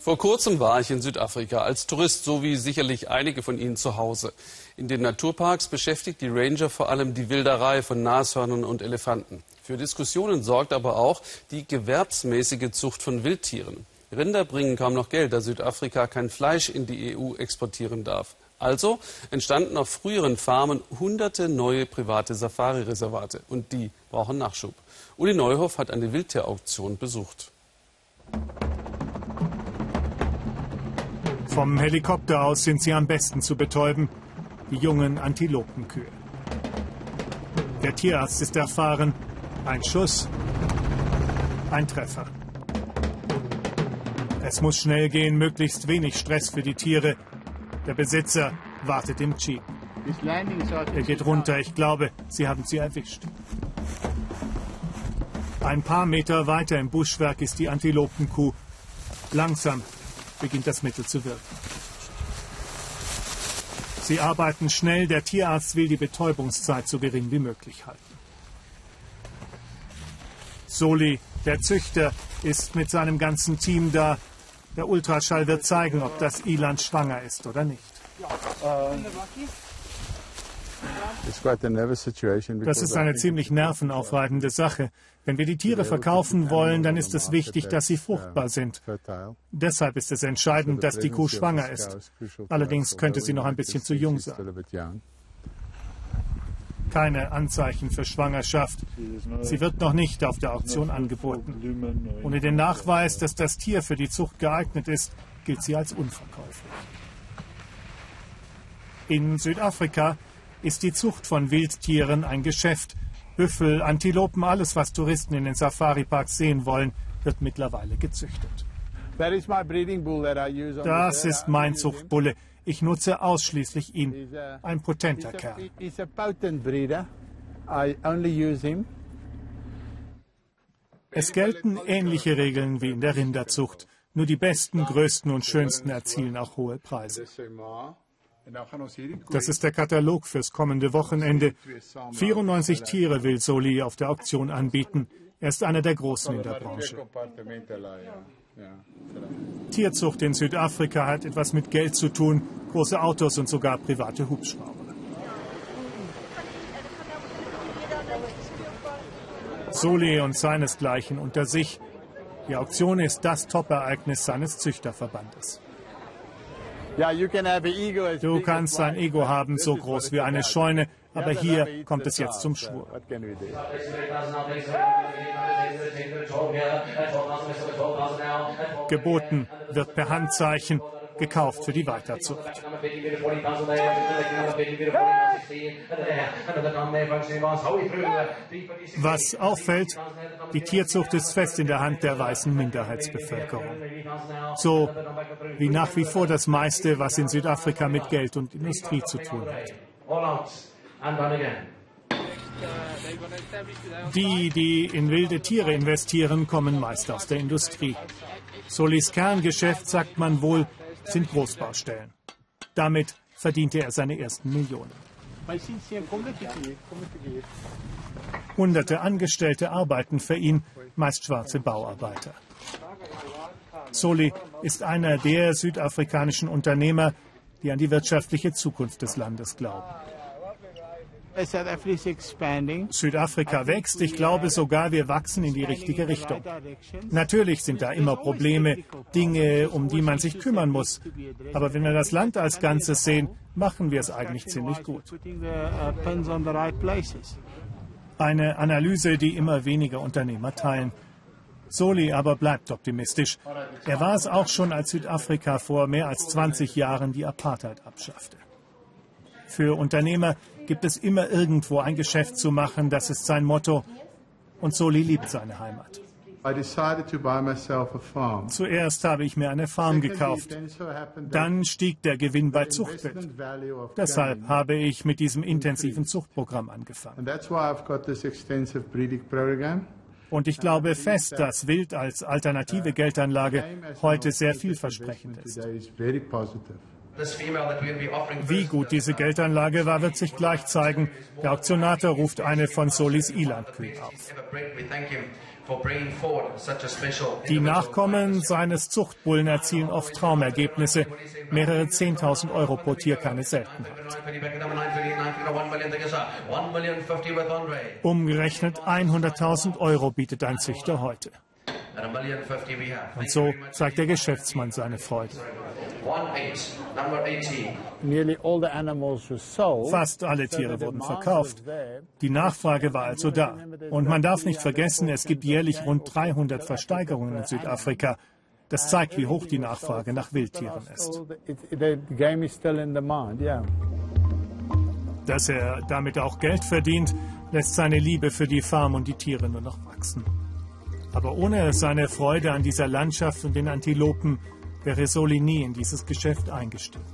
Vor kurzem war ich in Südafrika als Tourist, so wie sicherlich einige von Ihnen zu Hause. In den Naturparks beschäftigt die Ranger vor allem die Wilderei von Nashörnern und Elefanten. Für Diskussionen sorgt aber auch die gewerbsmäßige Zucht von Wildtieren. Rinder bringen kaum noch Geld, da Südafrika kein Fleisch in die EU exportieren darf. Also entstanden auf früheren Farmen hunderte neue private Safari-Reservate. Und die brauchen Nachschub. Uli Neuhoff hat eine Wildtierauktion besucht. Vom Helikopter aus sind sie am besten zu betäuben, die jungen Antilopenkühe. Der Tierarzt ist erfahren, ein Schuss, ein Treffer. Es muss schnell gehen, möglichst wenig Stress für die Tiere. Der Besitzer wartet im Jeep. Er geht runter, ich glaube, sie haben sie erwischt. Ein paar Meter weiter im Buschwerk ist die Antilopenkuh. Langsam beginnt das Mittel zu wirken. Sie arbeiten schnell, der Tierarzt will die Betäubungszeit so gering wie möglich halten. Soli, der Züchter, ist mit seinem ganzen Team da. Der Ultraschall wird zeigen, ob das Iland schwanger ist oder nicht. Das ist eine ziemlich nervenaufreibende Sache. Wenn wir die Tiere verkaufen wollen, dann ist es wichtig, dass sie fruchtbar sind. Deshalb ist es entscheidend, dass die Kuh schwanger ist. Allerdings könnte sie noch ein bisschen zu jung sein. Keine Anzeichen für Schwangerschaft. Sie wird noch nicht auf der Auktion angeboten. Ohne den Nachweis, dass das Tier für die Zucht geeignet ist, gilt sie als unverkäuflich. In Südafrika ist die Zucht von Wildtieren ein Geschäft. Büffel, Antilopen, alles, was Touristen in den Safari-Parks sehen wollen, wird mittlerweile gezüchtet. Das ist mein Zuchtbulle. Ich nutze ausschließlich ihn. Ein potenter Kerl. Es gelten ähnliche Regeln wie in der Rinderzucht. Nur die besten, größten und schönsten erzielen auch hohe Preise. Das ist der Katalog fürs kommende Wochenende. 94 Tiere will Soli auf der Auktion anbieten. Er ist einer der Großen in der Branche. Tierzucht in Südafrika hat etwas mit Geld zu tun, große Autos und sogar private Hubschrauber. Soli und seinesgleichen unter sich. Die Auktion ist das Top-Ereignis seines Züchterverbandes. Du kannst ein Ego haben, so groß wie eine Scheune, aber hier kommt es jetzt zum Schwur. Geboten wird per Handzeichen gekauft für die Weiterzucht. Was auffällt, die Tierzucht ist fest in der Hand der weißen Minderheitsbevölkerung. So wie nach wie vor das meiste, was in Südafrika mit Geld und Industrie zu tun hat. Die, die in wilde Tiere investieren, kommen meist aus der Industrie. Solis Kerngeschäft, sagt man wohl, sind Großbaustellen. Damit verdiente er seine ersten Millionen. Hunderte Angestellte arbeiten für ihn, meist schwarze Bauarbeiter. Soli ist einer der südafrikanischen Unternehmer, die an die wirtschaftliche Zukunft des Landes glauben. Südafrika wächst. Ich glaube sogar, wir wachsen in die richtige Richtung. Natürlich sind da immer Probleme, Dinge, um die man sich kümmern muss. Aber wenn wir das Land als Ganzes sehen, machen wir es eigentlich ziemlich gut. Eine Analyse, die immer weniger Unternehmer teilen. Soli aber bleibt optimistisch. Er war es auch schon, als Südafrika vor mehr als 20 Jahren die Apartheid abschaffte. Für Unternehmer gibt es immer irgendwo ein Geschäft zu machen, das ist sein Motto. Und Soli liebt seine Heimat. Zuerst habe ich mir eine Farm gekauft. Dann stieg der Gewinn bei Zuchtwild. Deshalb habe ich mit diesem intensiven Zuchtprogramm angefangen. Und ich glaube fest, dass Wild als alternative Geldanlage heute sehr vielversprechend ist. Wie gut diese Geldanlage war, wird sich gleich zeigen. Der Auktionator ruft eine von Solis Ilandkühen auf. Die Nachkommen seines Zuchtbullen erzielen oft Traumergebnisse. Mehrere 10.000 Euro pro Tier keine Seltenheit. Umgerechnet 100.000 Euro bietet ein Züchter heute. Und so zeigt der Geschäftsmann seine Freude. Fast alle Tiere wurden verkauft. Die Nachfrage war also da. Und man darf nicht vergessen, es gibt jährlich rund 300 Versteigerungen in Südafrika. Das zeigt, wie hoch die Nachfrage nach Wildtieren ist. Dass er damit auch Geld verdient, lässt seine Liebe für die Farm und die Tiere nur noch wachsen. Aber ohne seine Freude an dieser Landschaft und den Antilopen wäre Soli nie in dieses Geschäft eingestiegen.